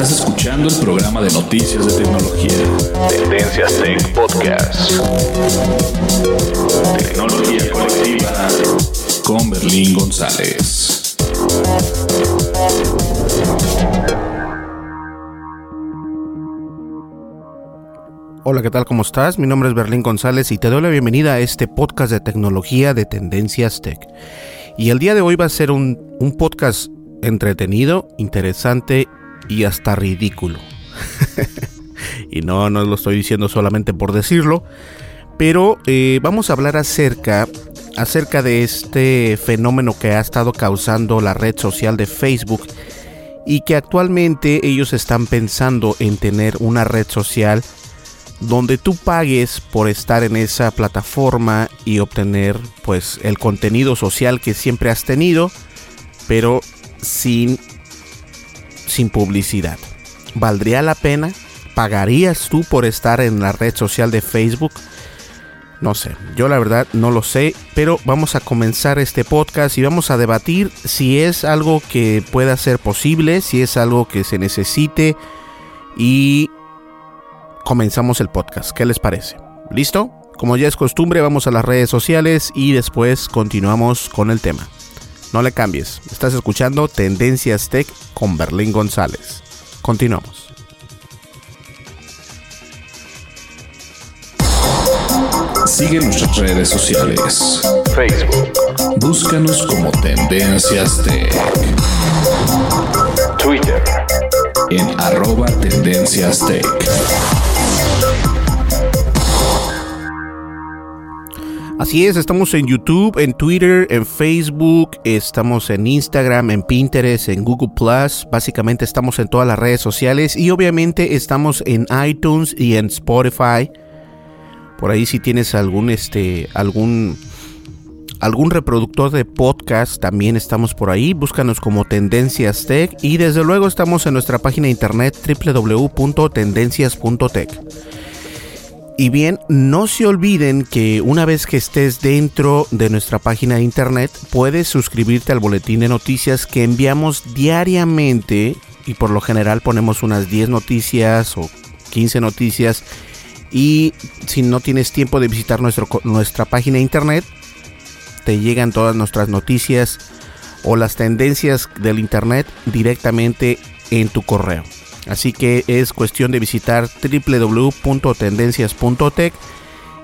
Estás escuchando el programa de noticias de tecnología. Tendencias Tech Podcast. Tecnología colectiva con Berlín González. Hola, ¿qué tal? ¿Cómo estás? Mi nombre es Berlín González y te doy la bienvenida a este podcast de tecnología de Tendencias Tech. Y el día de hoy va a ser un, un podcast entretenido, interesante y hasta ridículo. y no, no lo estoy diciendo solamente por decirlo, pero eh, vamos a hablar acerca, acerca de este fenómeno que ha estado causando la red social de Facebook y que actualmente ellos están pensando en tener una red social donde tú pagues por estar en esa plataforma y obtener pues el contenido social que siempre has tenido, pero sin sin publicidad. ¿Valdría la pena? ¿Pagarías tú por estar en la red social de Facebook? No sé, yo la verdad no lo sé, pero vamos a comenzar este podcast y vamos a debatir si es algo que pueda ser posible, si es algo que se necesite y comenzamos el podcast. ¿Qué les parece? ¿Listo? Como ya es costumbre, vamos a las redes sociales y después continuamos con el tema. No le cambies, estás escuchando Tendencias Tech con Berlín González. Continuamos. Sigue nuestras redes sociales. Facebook. Búscanos como Tendencias Tech. Twitter. En arroba Tendencias Tech. Así es, estamos en YouTube, en Twitter, en Facebook, estamos en Instagram, en Pinterest, en Google Plus. Básicamente estamos en todas las redes sociales y obviamente estamos en iTunes y en Spotify. Por ahí si tienes algún este algún algún reproductor de podcast, también estamos por ahí. Búscanos como Tendencias Tech y desde luego estamos en nuestra página de internet www.tendencias.tech. Y bien, no se olviden que una vez que estés dentro de nuestra página de internet, puedes suscribirte al boletín de noticias que enviamos diariamente y por lo general ponemos unas 10 noticias o 15 noticias. Y si no tienes tiempo de visitar nuestro, nuestra página de internet, te llegan todas nuestras noticias o las tendencias del internet directamente en tu correo. Así que es cuestión de visitar www.tendencias.tech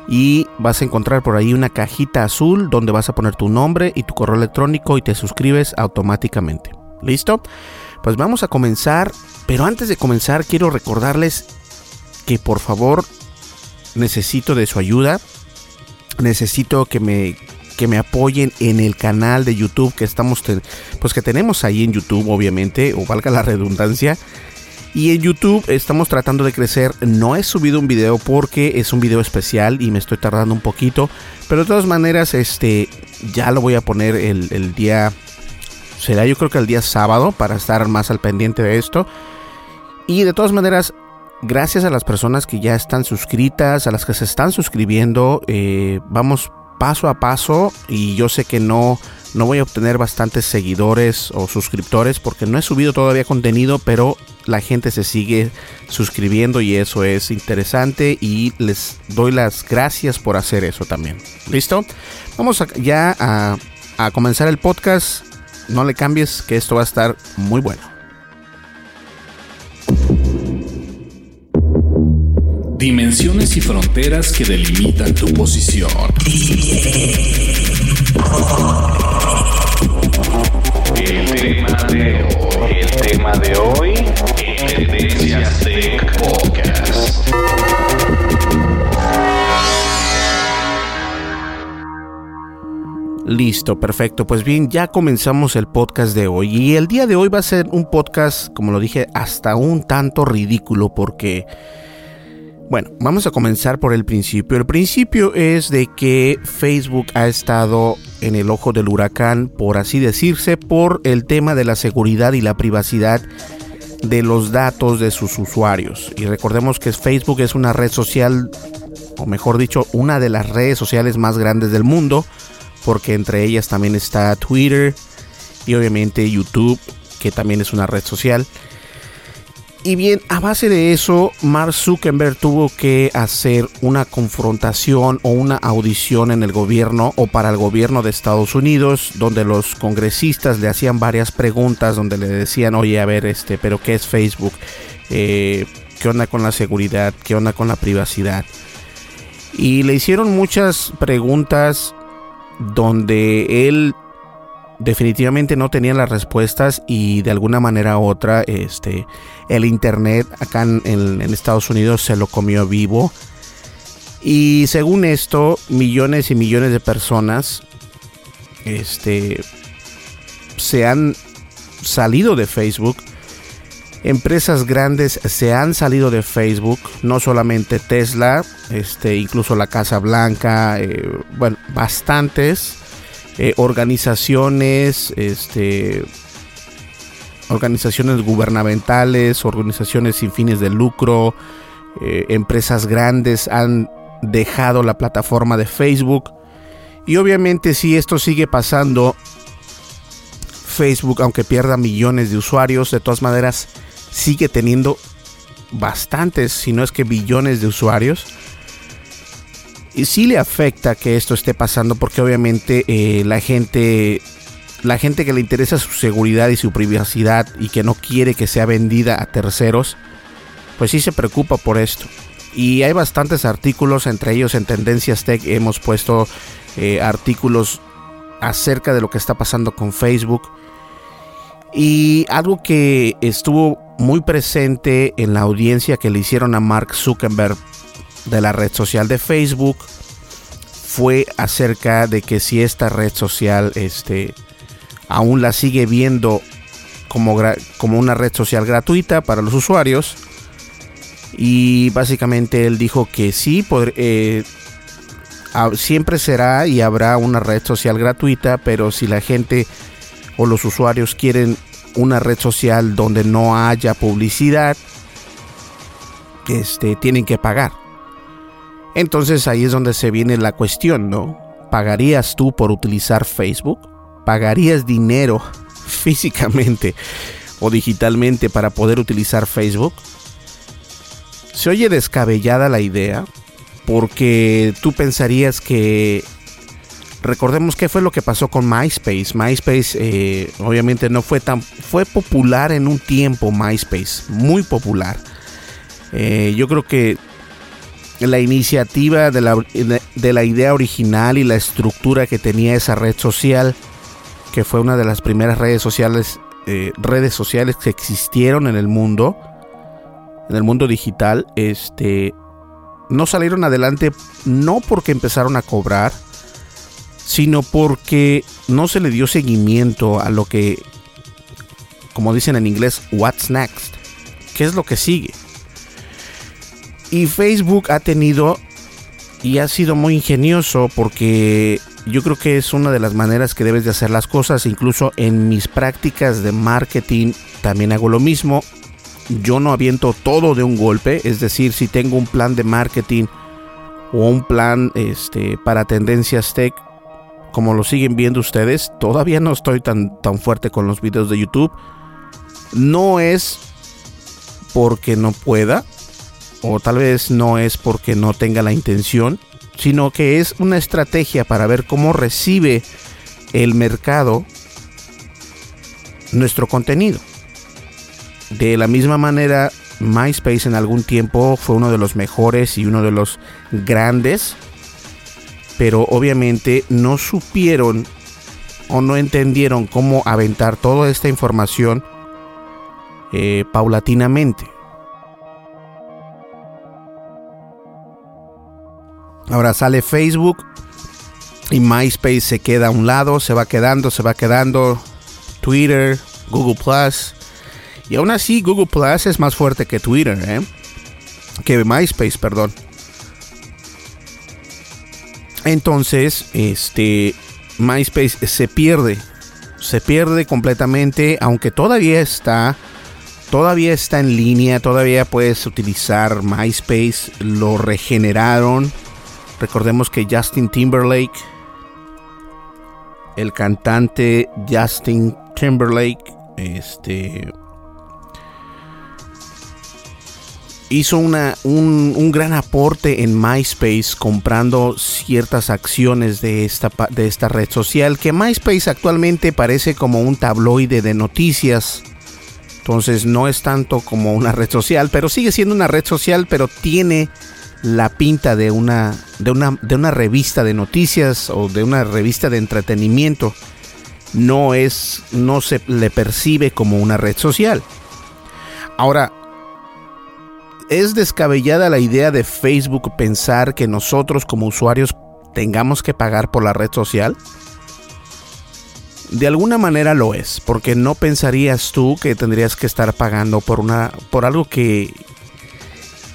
y vas a encontrar por ahí una cajita azul donde vas a poner tu nombre y tu correo electrónico y te suscribes automáticamente. ¿Listo? Pues vamos a comenzar, pero antes de comenzar quiero recordarles que por favor necesito de su ayuda. Necesito que me que me apoyen en el canal de YouTube que estamos, pues que tenemos ahí en YouTube, obviamente, o valga la redundancia. Y en YouTube estamos tratando de crecer. No he subido un video porque es un video especial y me estoy tardando un poquito. Pero de todas maneras, este ya lo voy a poner el, día. Será yo creo que el día sábado para estar más al pendiente de esto. Y de todas maneras, gracias a las personas que ya están suscritas, a las que se están suscribiendo, eh, vamos paso a paso y yo sé que no, no voy a obtener bastantes seguidores o suscriptores porque no he subido todavía contenido, pero la gente se sigue suscribiendo y eso es interesante y les doy las gracias por hacer eso también. ¿Listo? Vamos ya a, comenzar el podcast. No le cambies que esto va a estar muy bueno. Dimensiones y fronteras que delimitan tu posición. El tema de hoy, el tema de hoy, Tech Podcast. Listo, perfecto. Pues bien, ya comenzamos el podcast de hoy. Y el día de hoy va a ser un podcast, como lo dije, hasta un tanto ridículo porque bueno, vamos a comenzar por el principio. El principio es de que Facebook ha estado en el ojo del huracán, por así decirse, por el tema de la seguridad y la privacidad de los datos de sus usuarios. Y recordemos que Facebook es una red social, o mejor dicho, una de las redes sociales más grandes del mundo, porque entre ellas también está Twitter y obviamente YouTube, que también es una red social. Y bien, a base de eso, Mark Zuckerberg tuvo que hacer una confrontación o una audición en el gobierno o para el gobierno de Estados Unidos, donde los congresistas le hacían varias preguntas, donde le decían, oye, a ver, este, pero ¿qué es Facebook? Eh, ¿Qué onda con la seguridad? ¿Qué onda con la privacidad? Y le hicieron muchas preguntas donde él definitivamente no tenían las respuestas y de alguna manera u otra este el internet acá en, Estados Unidos se lo comió vivo. Y según esto millones y millones de personas este se han salido de Facebook. Empresas grandes se han salido de Facebook no solamente Tesla este incluso la Casa Blanca eh, bueno bastantes eh, organizaciones, este, organizaciones gubernamentales, organizaciones sin fines de lucro, eh, empresas grandes han dejado la plataforma de Facebook. Y obviamente si esto sigue pasando, Facebook, aunque pierda millones de usuarios, de todas maneras sigue teniendo bastantes, si no es que billones de usuarios sí le afecta que esto esté pasando porque obviamente eh, la gente la gente que le interesa su seguridad y su privacidad y que no quiere que sea vendida a terceros pues sí se preocupa por esto. Y hay bastantes artículos entre ellos en Tendencias Tech hemos puesto eh, artículos acerca de lo que está pasando con Facebook. Y algo que estuvo muy presente en la audiencia que le hicieron a Mark Zuckerberg de la red social de Facebook fue acerca de que si esta red social este, aún la sigue viendo como, como una red social gratuita para los usuarios. Y básicamente él dijo que sí, eh, siempre será y habrá una red social gratuita, pero si la gente o los usuarios quieren una red social donde no haya publicidad, este, tienen que pagar. Entonces ahí es donde se viene la cuestión, ¿no? ¿Pagarías tú por utilizar Facebook? ¿Pagarías dinero físicamente o digitalmente para poder utilizar Facebook? Se oye descabellada la idea porque tú pensarías que recordemos qué fue lo que pasó con MySpace. MySpace eh, obviamente no fue tan fue popular en un tiempo MySpace, muy popular. Eh, yo creo que la iniciativa de la, de la idea original y la estructura que tenía esa red social, que fue una de las primeras redes sociales, eh, redes sociales que existieron en el mundo, en el mundo digital, este, no salieron adelante no porque empezaron a cobrar, sino porque no se le dio seguimiento a lo que, como dicen en inglés, what's next, qué es lo que sigue. Y Facebook ha tenido y ha sido muy ingenioso porque yo creo que es una de las maneras que debes de hacer las cosas. Incluso en mis prácticas de marketing también hago lo mismo. Yo no aviento todo de un golpe, es decir, si tengo un plan de marketing o un plan este, para tendencias tech, como lo siguen viendo ustedes, todavía no estoy tan, tan fuerte con los videos de YouTube. No es porque no pueda, o tal vez no es porque no tenga la intención, sino que es una estrategia para ver cómo recibe el mercado nuestro contenido. De la misma manera, MySpace en algún tiempo fue uno de los mejores y uno de los grandes, pero obviamente no supieron o no entendieron cómo aventar toda esta información eh, paulatinamente. Ahora sale Facebook y MySpace se queda a un lado, se va quedando, se va quedando. Twitter, Google Plus. Y aún así Google Plus es más fuerte que Twitter, ¿eh? Que MySpace, perdón. Entonces, este MySpace se pierde. Se pierde completamente, aunque todavía está todavía está en línea, todavía puedes utilizar MySpace, lo regeneraron Recordemos que Justin Timberlake, el cantante Justin Timberlake, este hizo una, un, gran aporte en MySpace comprando ciertas acciones de esta, de esta red social que MySpace actualmente parece como un tabloide de noticias. Entonces no es tanto como una red social, pero sigue siendo una red social, pero tiene la pinta de una, de una, de una revista de noticias o de una revista de entretenimiento. No es, no se le percibe como una red social. Ahora, es descabellada la idea de Facebook pensar que nosotros como usuarios tengamos que pagar por la red social. De alguna manera lo es, porque no pensarías tú que tendrías que estar pagando por una por algo que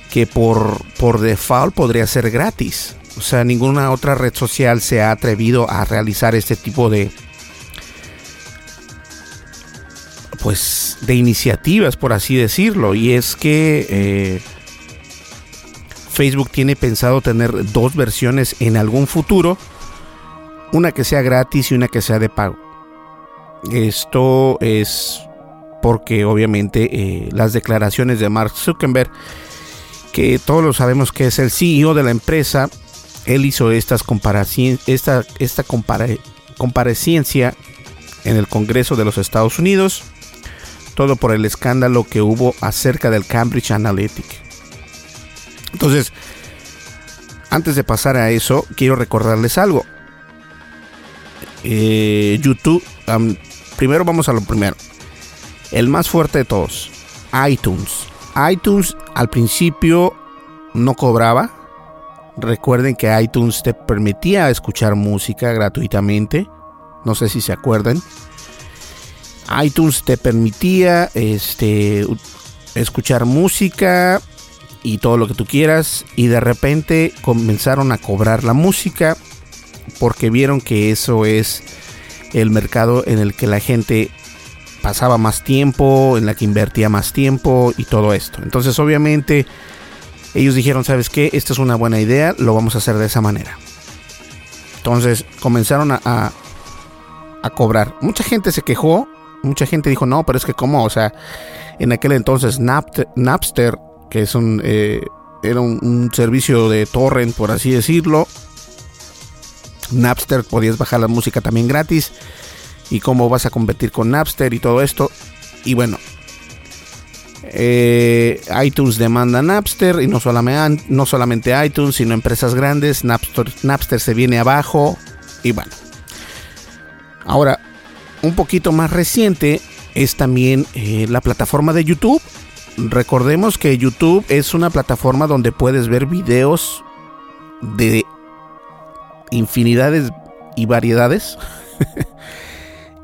que por, por default podría ser gratis. O sea, ninguna otra red social se ha atrevido a realizar este tipo de pues de iniciativas, por así decirlo. Y es que eh, Facebook tiene pensado tener dos versiones en algún futuro. Una que sea gratis y una que sea de pago. Esto es porque obviamente eh, las declaraciones de Mark Zuckerberg que todos lo sabemos que es el CEO de la empresa, él hizo estas esta, esta comparecencia en el Congreso de los Estados Unidos, todo por el escándalo que hubo acerca del Cambridge Analytica. Entonces, antes de pasar a eso, quiero recordarles algo. Eh, YouTube, primero vamos a lo primero. El más fuerte de todos, iTunes iTunes al principio no cobraba. Recuerden que iTunes te permitía escuchar música gratuitamente. No sé si se acuerdan. iTunes te permitía este, escuchar música y todo lo que tú quieras. Y de repente comenzaron a cobrar la música porque vieron que eso es el mercado en el que la gente pasaba más tiempo, en la que invertía más tiempo y todo esto. Entonces obviamente ellos dijeron, ¿sabes qué? Esta es una buena idea, lo vamos a hacer de esa manera. Entonces comenzaron a, a, cobrar. Mucha gente se quejó, mucha gente dijo, no, pero es que como, o sea, en aquel entonces Napster, que es un, eh, era un servicio de torrent, por así decirlo. Napster podías bajar la música también gratis y cómo vas a competir con Napster y todo esto. Y bueno, eh, iTunes demanda Napster y no solamente, no solamente iTunes, sino empresas grandes. Napster, Napster se viene abajo y bueno. Ahora, un poquito más reciente es también eh, la plataforma de YouTube. Recordemos que YouTube es una plataforma donde puedes ver videos de infinidades y variedades.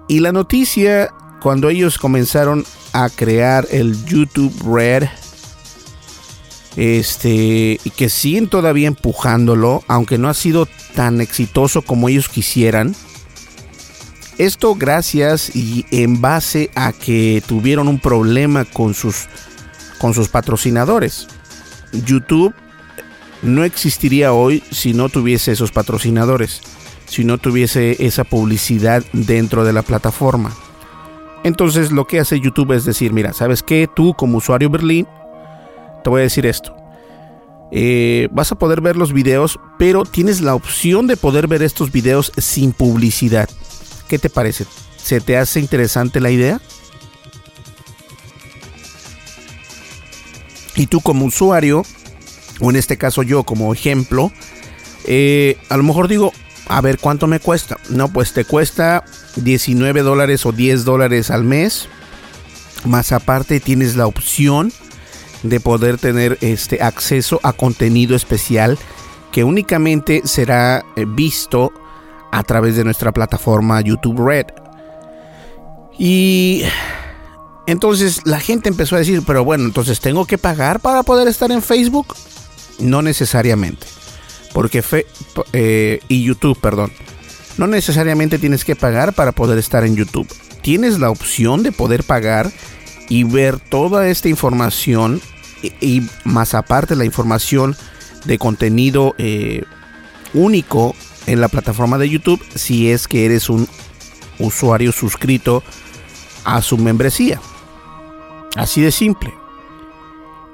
y la noticia, cuando ellos comenzaron a crear el YouTube Red, este, y que siguen todavía empujándolo, aunque no ha sido tan exitoso como ellos quisieran. Esto gracias y en base a que tuvieron un problema con sus, con sus patrocinadores. YouTube no existiría hoy si no tuviese esos patrocinadores, si no tuviese esa publicidad dentro de la plataforma. Entonces lo que hace YouTube es decir, mira, ¿sabes qué? Tú como usuario Berlín te voy a decir esto. Eh, vas a poder ver los videos, pero tienes la opción de poder ver estos videos sin publicidad. ¿Qué te parece? ¿Se te hace interesante la idea? Y tú como usuario, o en este caso yo como ejemplo, eh, a lo mejor digo, a ver cuánto me cuesta. No, pues te cuesta 19 dólares o 10 dólares al mes. Más aparte tienes la opción de poder tener este acceso a contenido especial que únicamente será eh, visto a través de nuestra plataforma YouTube Red. Y entonces la gente empezó a decir, pero bueno, entonces tengo que pagar para poder estar en Facebook. No necesariamente. Porque fe, eh, y YouTube, perdón. No necesariamente tienes que pagar para poder estar en YouTube. Tienes la opción de poder pagar y ver toda esta información y, más aparte la información de contenido eh, único en la plataforma de YouTube si es que eres un usuario suscrito a su membresía. Así de simple.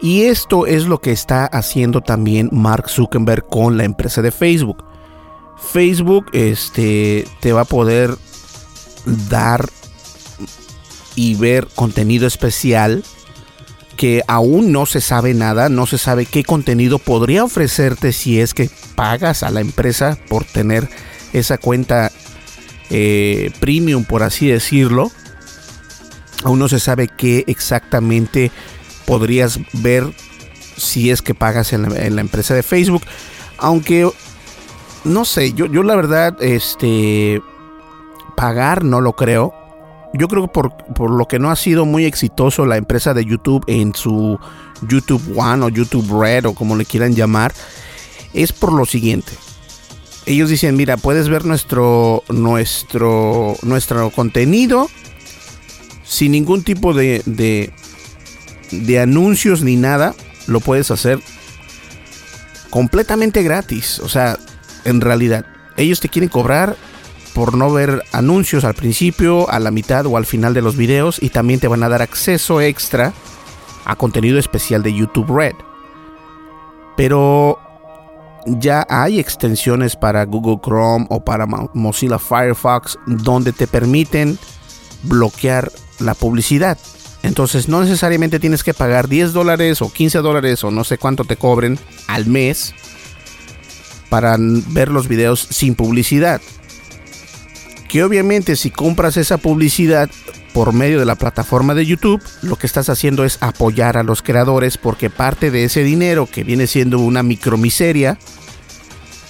Y esto es lo que está haciendo también Mark Zuckerberg con la empresa de Facebook. Facebook este, te va a poder dar y ver contenido especial que aún no se sabe nada, no se sabe qué contenido podría ofrecerte si es que pagas a la empresa por tener esa cuenta eh, premium, por así decirlo. Aún no se sabe qué exactamente podrías ver si es que pagas en la, empresa de Facebook. Aunque, no sé, yo, yo la verdad, este, pagar no lo creo yo creo que por, por, lo que no ha sido muy exitoso la empresa de YouTube en su YouTube One o YouTube Red o como le quieran llamar, es por lo siguiente. Ellos dicen, mira, puedes ver nuestro, nuestro, nuestro contenido sin ningún tipo de, de, de anuncios ni nada. Lo puedes hacer completamente gratis. O sea, en realidad, ellos te quieren cobrar por no ver anuncios al principio, a la mitad o al final de los videos y también te van a dar acceso extra a contenido especial de YouTube Red. Pero ya hay extensiones para Google Chrome o para Mozilla Firefox donde te permiten bloquear la publicidad. Entonces no necesariamente tienes que pagar 10 dólares o 15 dólares o no sé cuánto te cobren al mes para ver los videos sin publicidad que obviamente si compras esa publicidad por medio de la plataforma de YouTube, lo que estás haciendo es apoyar a los creadores porque parte de ese dinero que viene siendo una micromiseria,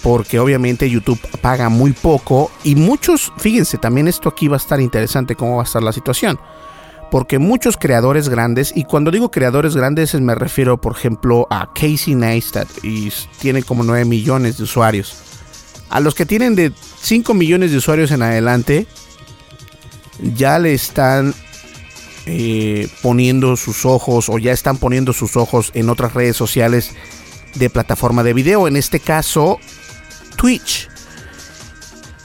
porque obviamente YouTube paga muy poco y muchos, fíjense, también esto aquí va a estar interesante cómo va a estar la situación. Porque muchos creadores grandes, y cuando digo creadores grandes me refiero por ejemplo a Casey Neistat, y tiene como 9 millones de usuarios a los que tienen de 5 millones de usuarios en adelante, ya le están eh, poniendo sus ojos o ya están poniendo sus ojos en otras redes sociales de plataforma de video. En este caso, Twitch.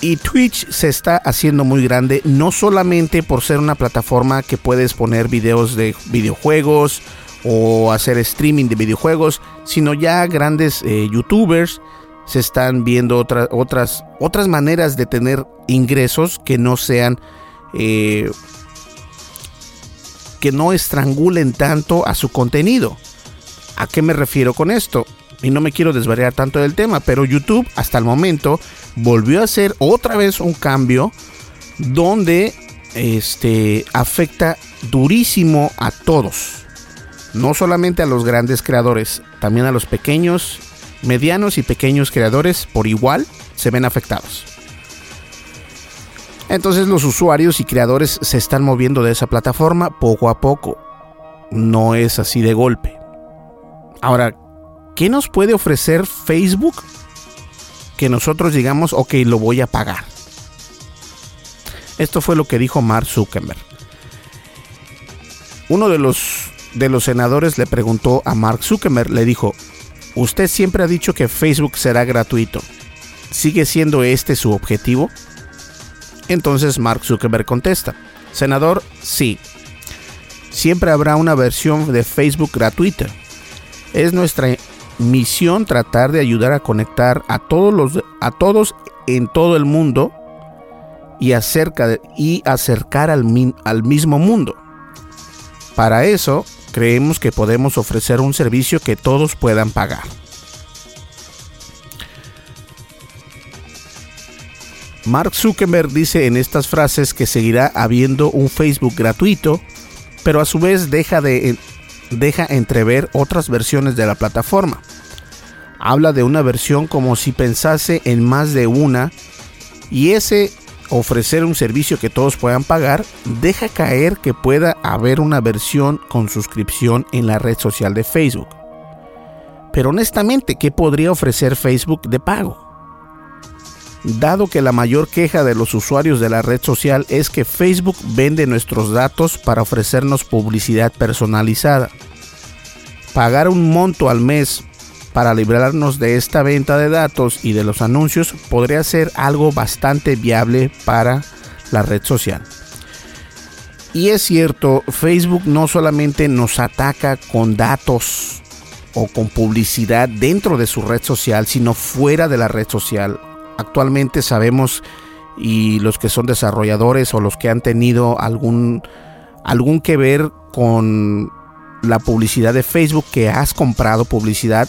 Y Twitch se está haciendo muy grande, no solamente por ser una plataforma que puedes poner videos de videojuegos o hacer streaming de videojuegos, sino ya grandes eh, youtubers se están viendo otras otras, maneras de tener ingresos que no sean... Eh, que no estrangulen tanto a su contenido. ¿A qué me refiero con esto? Y no me quiero desvariar tanto del tema, pero YouTube hasta el momento volvió a hacer otra vez un cambio donde este afecta durísimo a todos. No solamente a los grandes creadores, también a los pequeños medianos y pequeños creadores por igual se ven afectados. Entonces los usuarios y creadores se están moviendo de esa plataforma poco a poco. No es así de golpe. Ahora, ¿qué nos puede ofrecer Facebook? Que nosotros digamos, ok, lo voy a pagar. Esto fue lo que dijo Mark Zuckerberg. Uno de los, de los senadores le preguntó a Mark Zuckerberg, le dijo, usted siempre ha dicho que Facebook será gratuito. ¿Sigue siendo este su objetivo? Entonces Mark Zuckerberg contesta, Senador, sí. Siempre habrá una versión de Facebook gratuita. Es nuestra misión tratar de ayudar a conectar a todos los a todos en todo el mundo y, acerca y acercar al, al mismo mundo. Para eso, creemos que podemos ofrecer un servicio que todos puedan pagar. Mark Zuckerberg dice en estas frases que seguirá habiendo un Facebook gratuito, pero a su vez deja, de, deja entrever otras versiones de la plataforma. Habla de una versión como si pensase en más de una y ese ofrecer un servicio que todos puedan pagar deja caer que pueda haber una versión con suscripción en la red social de Facebook. Pero honestamente, ¿qué podría ofrecer Facebook de pago? Dado que la mayor queja de los usuarios de la red social es que Facebook vende nuestros datos para ofrecernos publicidad personalizada. Pagar un monto al mes para librarnos de esta venta de datos y de los anuncios podría ser algo bastante viable para la red social. Y es cierto, Facebook no solamente nos ataca con datos o con publicidad dentro de su red social, sino fuera de la red social actualmente sabemos y los que son desarrolladores o los que han tenido algún algún que ver con la publicidad de Facebook que has comprado publicidad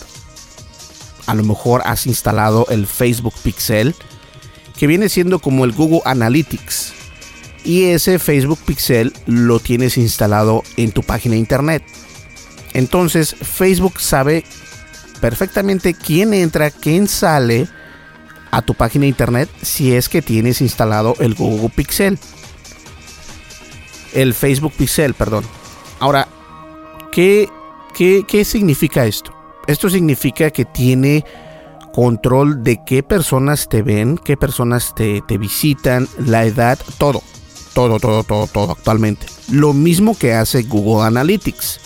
a lo mejor has instalado el Facebook Pixel que viene siendo como el Google Analytics. Y ese Facebook Pixel lo tienes instalado en tu página de internet. Entonces Facebook sabe perfectamente quién entra quién sale a tu página de internet si es que tienes instalado el Google Pixel. El Facebook Pixel, perdón. Ahora, ¿qué, qué, qué significa esto? Esto significa que tiene control de qué personas te ven, qué personas te, te, visitan, la edad, todo. Todo, todo, todo, todo actualmente. Lo mismo que hace Google Analytics.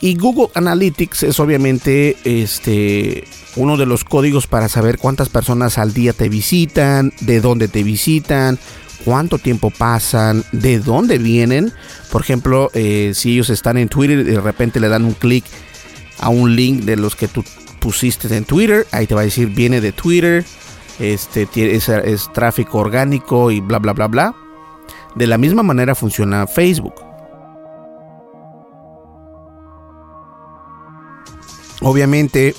Y Google Analytics es obviamente este, uno de los códigos para saber cuántas personas al día te visitan, de dónde te visitan, cuánto tiempo pasan, de dónde vienen. Por ejemplo, eh, si ellos están en Twitter y de repente le dan un clic a un link de los que tú pusiste en Twitter, ahí te va a decir viene de Twitter, este es, es tráfico orgánico y bla bla bla bla. De la misma manera funciona Facebook. Obviamente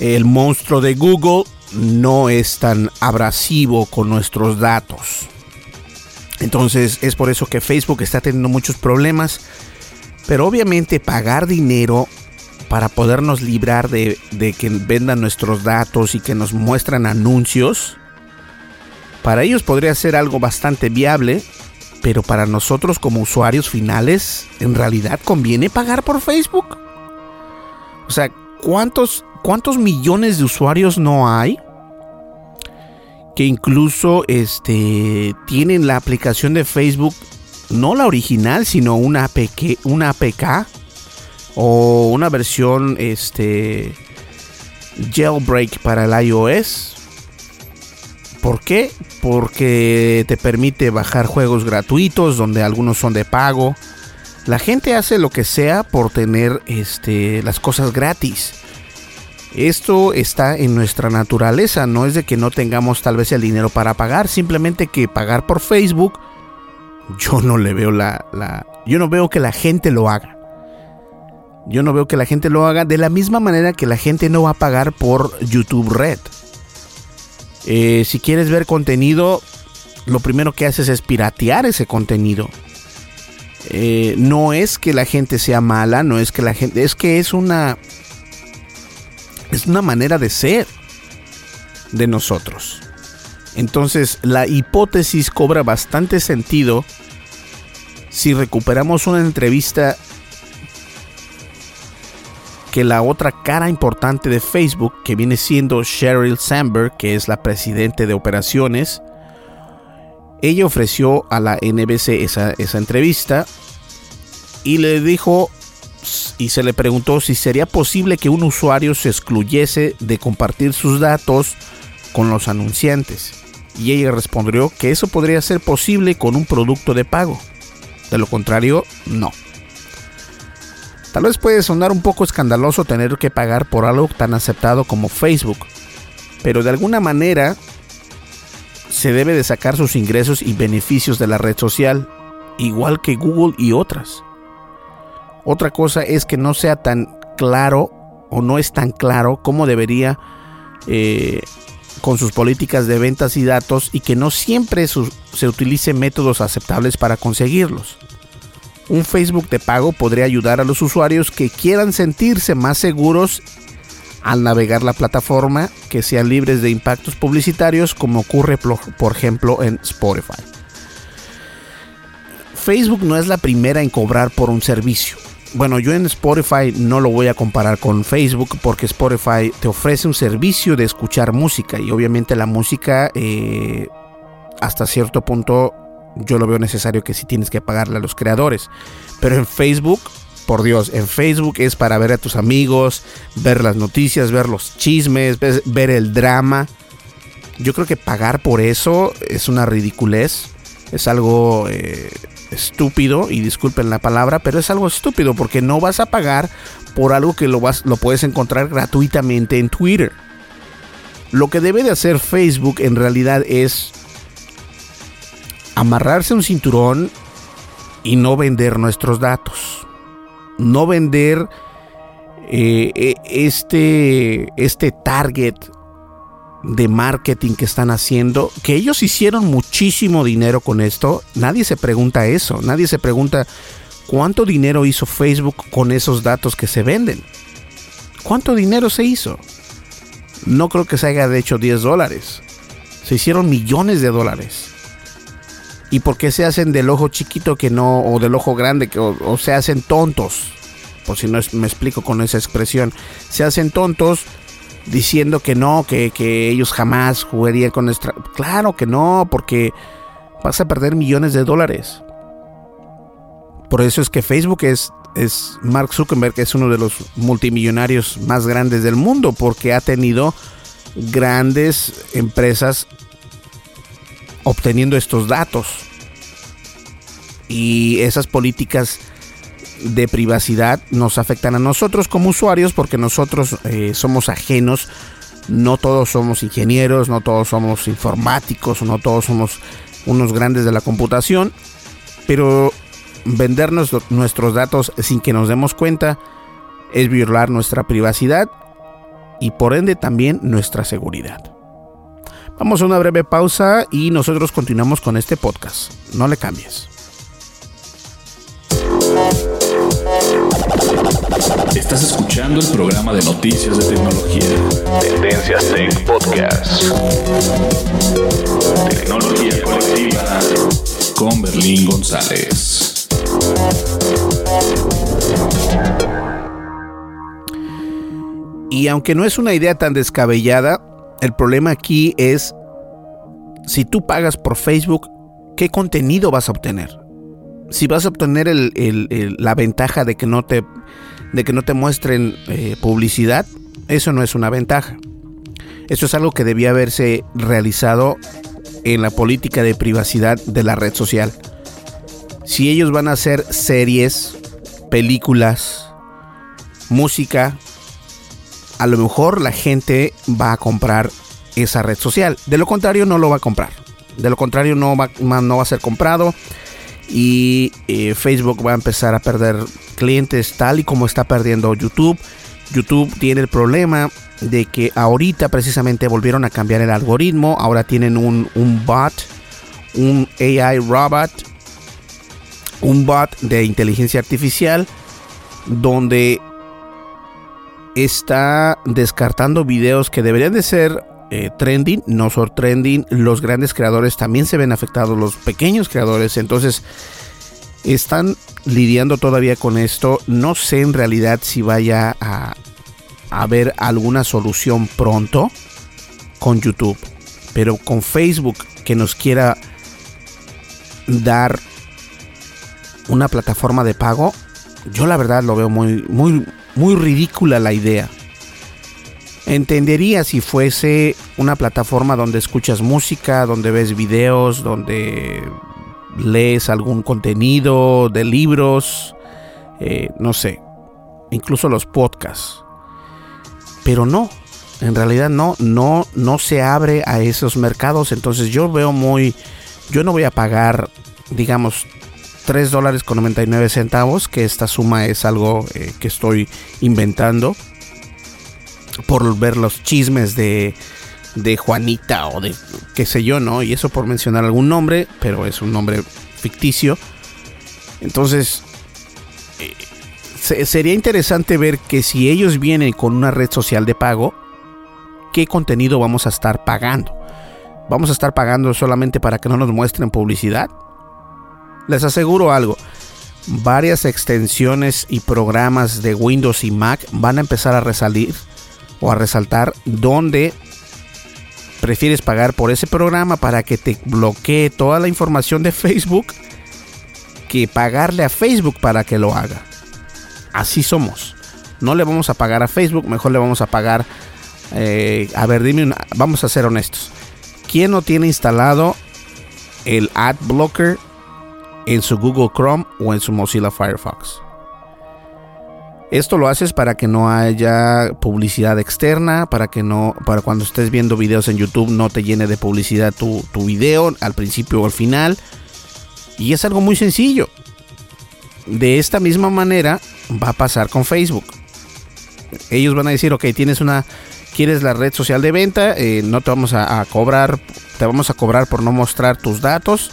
el monstruo de Google no es tan abrasivo con nuestros datos. Entonces es por eso que Facebook está teniendo muchos problemas. Pero obviamente pagar dinero para podernos librar de, que vendan nuestros datos y que nos muestran anuncios, para ellos podría ser algo bastante viable, pero para nosotros como usuarios finales, ¿en realidad conviene pagar por Facebook? O sea, ¿cuántos ¿cuántos millones de usuarios no hay? Que incluso este, tienen la aplicación de Facebook, no la original, sino una, APK, una APK o una versión este, jailbreak para el iOS. ¿Por qué? Porque te permite bajar juegos gratuitos donde algunos son de pago. La gente hace lo que sea por tener este, las cosas gratis. Esto está en nuestra naturaleza, no es de que no tengamos tal vez el dinero para pagar, simplemente que pagar por Facebook, yo no le veo la, yo no veo que la gente lo haga. Yo no veo que la gente lo haga de la misma manera que la gente no va a pagar por YouTube Red. Eh, si quieres ver contenido, lo primero que haces es piratear ese contenido. Eh, no es que la gente sea mala, no es que la gente, es que es una es una manera de ser de nosotros. Entonces la hipótesis cobra bastante sentido si recuperamos una entrevista que la otra cara importante de Facebook, que viene siendo Sheryl Sandberg, que es la presidente de operaciones, ella ofreció a la NBC esa, esa entrevista y le dijo y se le preguntó si sería posible que un usuario se excluyese de compartir sus datos con los anunciantes. Y ella respondió que eso podría ser posible con un producto de pago. De lo contrario, no. Tal vez puede sonar un poco escandaloso tener que pagar por algo tan aceptado como Facebook, pero de alguna manera se debe de sacar sus ingresos y beneficios de la red social, igual que Google y otras. Otra cosa es que no sea tan claro o no es tan claro cómo debería eh, con sus políticas de ventas y datos y que no siempre se utilicen métodos aceptables para conseguirlos. Un Facebook de pago podría ayudar a los usuarios que quieran sentirse más seguros al navegar la plataforma, que sean libres de impactos publicitarios como ocurre por ejemplo en Spotify. Facebook no es la primera en cobrar por un servicio. Bueno, yo en Spotify no lo voy a comparar con Facebook porque Spotify te ofrece un servicio de escuchar música y obviamente la música eh, hasta cierto punto yo lo veo necesario que si tienes que pagarle a los creadores. Pero en Facebook, por Dios, en Facebook es para ver a tus amigos, ver las noticias, ver los chismes, ver el drama. Yo creo que pagar por eso es una ridiculez. Es algo eh, estúpido, y disculpen la palabra, pero es algo estúpido porque no vas a pagar por algo que lo, vas, lo puedes encontrar gratuitamente en Twitter. Lo que debe de hacer Facebook en realidad es amarrarse un cinturón y no vender nuestros datos. No vender eh, e, este, este target de marketing que están haciendo, que ellos hicieron muchísimo dinero con esto. Nadie se pregunta eso. Nadie se pregunta cuánto dinero hizo Facebook con esos datos que se venden. ¿Cuánto dinero se hizo? No creo que se haya hecho 10 dólares. Se hicieron millones de dólares. ¿Y por qué se hacen del ojo chiquito que no, o del ojo grande, que, o, se hacen tontos? Por si no me explico con esa expresión. Se hacen tontos diciendo que no, que, que ellos jamás jugarían con nuestra... Claro que no, porque vas a perder millones de dólares. Por eso es que Facebook es, es Mark Zuckerberg, es uno de los multimillonarios más grandes del mundo, porque ha tenido grandes empresas obteniendo estos datos. Y esas políticas de privacidad nos afectan a nosotros como usuarios porque nosotros eh, somos ajenos. No todos somos ingenieros, no todos somos informáticos, no todos somos unos grandes de la computación. Pero vendernos nuestros datos sin que nos demos cuenta es violar nuestra privacidad y por ende también nuestra seguridad. Vamos a una breve pausa y nosotros continuamos con este podcast. No le cambies. Estás escuchando el programa de noticias de tecnología. Tendencias Tech Podcast. Tecnología colectiva con Berlín González. Y aunque no es una idea tan descabellada, el problema aquí es si tú pagas por Facebook, ¿qué contenido vas a obtener? Si vas a obtener la ventaja de que no te, de que no te muestren eh, publicidad, eso no es una ventaja. Eso es algo que debía haberse realizado en la política de privacidad de la red social. Si ellos van a hacer series, películas, música, a lo mejor la gente va a comprar esa red social. De lo contrario, no lo va a comprar. De lo contrario, no va, no va a ser comprado. Y eh, Facebook va a empezar a perder clientes tal y como está perdiendo YouTube. YouTube tiene el problema de que ahorita precisamente volvieron a cambiar el algoritmo. Ahora tienen un, un bot, un AI robot, un bot de inteligencia artificial donde está descartando videos que deberían de ser eh, trending, no son trending. Los grandes creadores también se ven afectados, los pequeños creadores. Entonces, están lidiando todavía con esto. No sé en realidad si vaya a haber alguna solución pronto con YouTube. Pero con Facebook que nos quiera dar una plataforma de pago, yo la verdad lo veo muy, muy, muy ridícula la idea. Entendería si fuese una plataforma donde escuchas música, donde ves videos, donde lees algún contenido de libros, eh, no sé, incluso los podcasts. Pero no, en realidad no, no, no se abre a esos mercados. Entonces yo veo muy, yo no voy a pagar, digamos, 3 dólares con 99 centavos, que esta suma es algo eh, que estoy inventando por ver los chismes de, de Juanita o de qué sé yo, ¿no? Y eso por mencionar algún nombre, pero es un nombre ficticio. Entonces, eh, sería interesante ver que si ellos vienen con una red social de pago, ¿qué contenido vamos a estar pagando? ¿Vamos a estar pagando solamente para que no nos muestren publicidad? Les aseguro algo, varias extensiones y programas de Windows y Mac van a empezar a resalir o a resaltar donde prefieres pagar por ese programa para que te bloquee toda la información de Facebook que pagarle a Facebook para que lo haga. Así somos. No le vamos a pagar a Facebook, mejor le vamos a pagar. Eh, a ver, dime, vamos a ser honestos. ¿Quién no tiene instalado el ad blocker en su Google Chrome o en su Mozilla Firefox? Esto lo haces para que no haya publicidad externa, para que no, para cuando estés viendo videos en YouTube no te llene de publicidad tu, tu video al principio o al final. Y es algo muy sencillo. De esta misma manera va a pasar con Facebook. Ellos van a decir, ok, tienes una, quieres la red social de venta, eh, no te vamos a, a cobrar, te vamos a cobrar por no mostrar tus datos.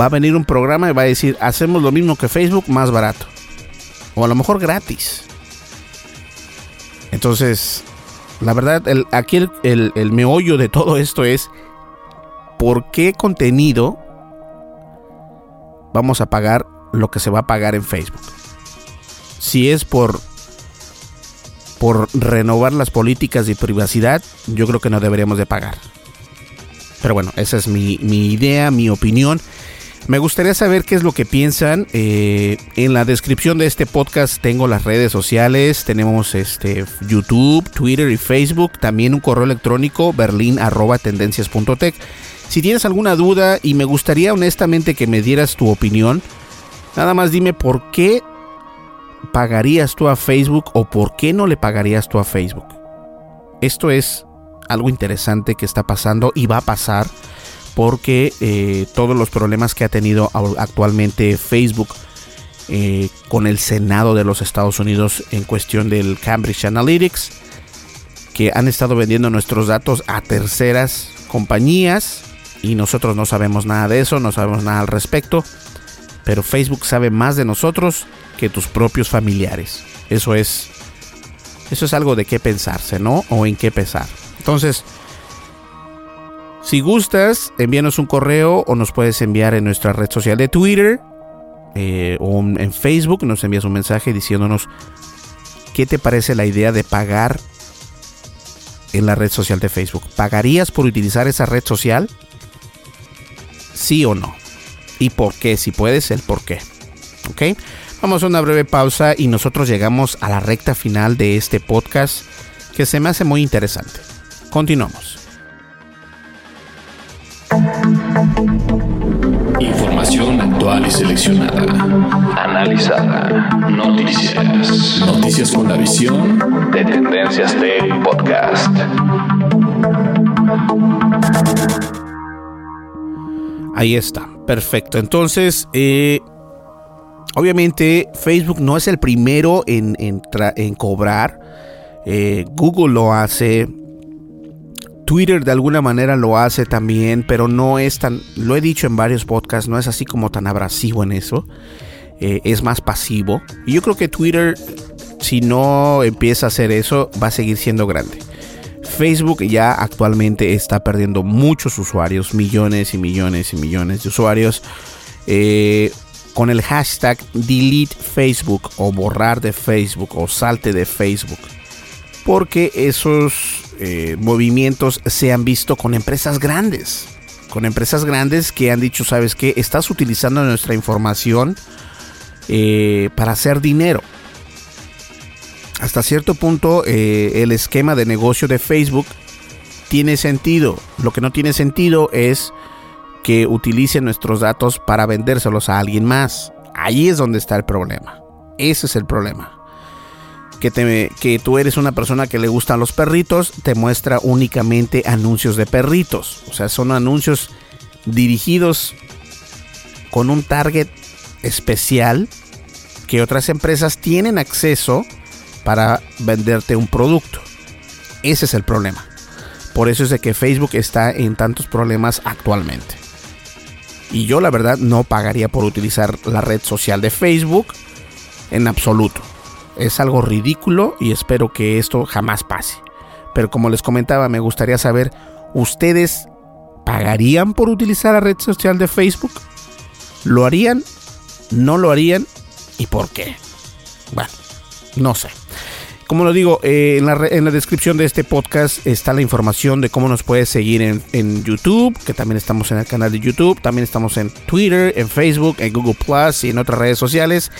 Va a venir un programa y va a decir, hacemos lo mismo que Facebook, más barato o a lo mejor gratis. Entonces, la verdad, el, aquí el, meollo de todo esto es por qué contenido vamos a pagar lo que se va a pagar en Facebook. Si es por por renovar las políticas de privacidad, yo creo que no deberíamos de pagar. Pero bueno, esa es mi idea, mi opinión. Me gustaría saber qué es lo que piensan. Eh, en la descripción de este podcast tengo las redes sociales. Tenemos este YouTube, Twitter y Facebook. También un correo electrónico berlin.tendencias.tech. Si tienes alguna duda y me gustaría honestamente que me dieras tu opinión, nada más dime por qué pagarías tú a Facebook o por qué no le pagarías tú a Facebook. Esto es algo interesante que está pasando y va a pasar porque eh, todos los problemas que ha tenido actualmente Facebook eh, con el Senado de los Estados Unidos en cuestión del Cambridge Analytics, que han estado vendiendo nuestros datos a terceras compañías y nosotros no sabemos nada de eso, no sabemos nada al respecto, pero Facebook sabe más de nosotros que tus propios familiares. Eso es eso es algo de qué pensarse, ¿no? O en qué pesar. Entonces, si gustas, envíanos un correo o nos puedes enviar en nuestra red social de Twitter eh, o en Facebook. Nos envías un mensaje diciéndonos qué te parece la idea de pagar en la red social de Facebook. ¿Pagarías por utilizar esa red social? ¿Sí o no? ¿Y por qué? Si puedes, el por qué. ¿Ok? Vamos a una breve pausa y nosotros llegamos a la recta final de este podcast que se me hace muy interesante. Continuamos. Información actual y seleccionada. Analizada. Noticias. Noticias con la visión de Tendencias Tech Podcast. Ahí está, perfecto. Entonces, eh, obviamente Facebook no es el primero en, en, cobrar. Eh, Google lo hace, Twitter de alguna manera lo hace también, pero no es tan, lo he dicho en varios podcasts, no es así como tan abrasivo en eso, eh, es más pasivo. Y yo creo que Twitter, si no empieza a hacer eso, va a seguir siendo grande. Facebook ya actualmente está perdiendo muchos usuarios, millones y millones y millones de usuarios. Eh, con el hashtag delete Facebook o borrar de Facebook o salte de Facebook. Porque esos eh, movimientos se han visto con empresas grandes. Con empresas grandes que han dicho, sabes qué, estás utilizando nuestra información eh, para hacer dinero. Hasta cierto punto eh, el esquema de negocio de Facebook tiene sentido. Lo que no tiene sentido es que utilicen nuestros datos para vendérselos a alguien más. Ahí es donde está el problema. Ese es el problema. Que, tú eres una persona que le gustan los perritos, te muestra únicamente anuncios de perritos. O sea, son anuncios dirigidos con un target especial que otras empresas tienen acceso para venderte un producto. Ese es el problema. Por eso es de que Facebook está en tantos problemas actualmente. Y yo la verdad no pagaría por utilizar la red social de Facebook en absoluto. Es algo ridículo y espero que esto jamás pase. Pero como les comentaba, me gustaría saber, ¿ustedes pagarían por utilizar la red social de Facebook? ¿Lo harían? ¿No lo harían? ¿Y por qué? Bueno, no sé. Como lo digo, eh, en, la, descripción de este podcast está la información de cómo nos puedes seguir en, YouTube, que también estamos en el canal de YouTube, también estamos en Twitter, en Facebook, en Google Plus y en otras redes sociales.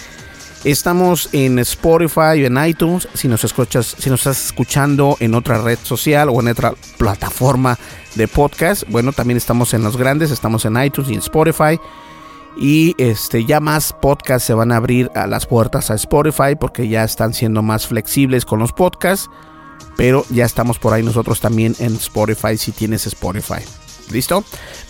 Estamos en Spotify en iTunes. Si nos escuchas, si nos estás escuchando en otra red social o en otra plataforma de podcast, bueno, también estamos en los grandes, estamos en iTunes y en Spotify y este ya más podcasts se van a abrir a las puertas a Spotify porque ya están siendo más flexibles con los podcasts, pero ya estamos por ahí nosotros también en Spotify si tienes Spotify. ¿Listo?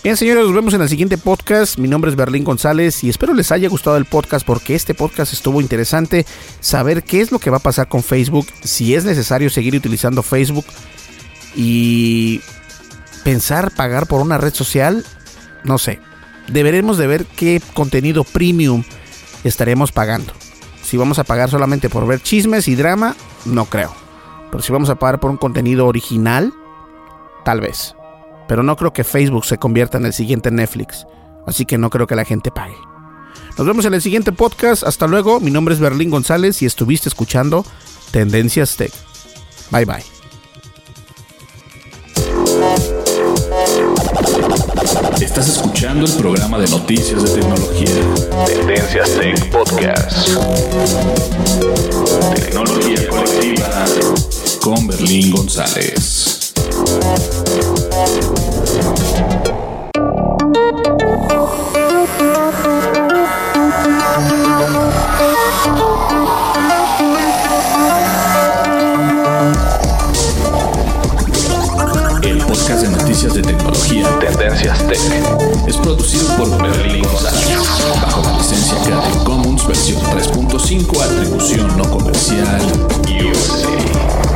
Bien, señores, nos vemos en el siguiente podcast. Mi nombre es Berlín González y espero les haya gustado el podcast porque este podcast estuvo interesante. Saber qué es lo que va a pasar con Facebook, si es necesario seguir utilizando Facebook y pensar pagar por una red social, no sé deberemos de ver qué contenido premium estaremos pagando. Si vamos a pagar solamente por ver chismes y drama, no creo. Pero si vamos a pagar por un contenido original, tal vez. Pero no creo que Facebook se convierta en el siguiente Netflix. Así que no creo que la gente pague. Nos vemos en el siguiente podcast. Hasta luego. Mi nombre es Berlín González y estuviste escuchando Tendencias Tech. Bye bye. Estás escuchando el programa de noticias de tecnología. Tendencias Tech Podcast. Tecnología colectiva con Berlín González. Versión 3.5, atribución no comercial, USA.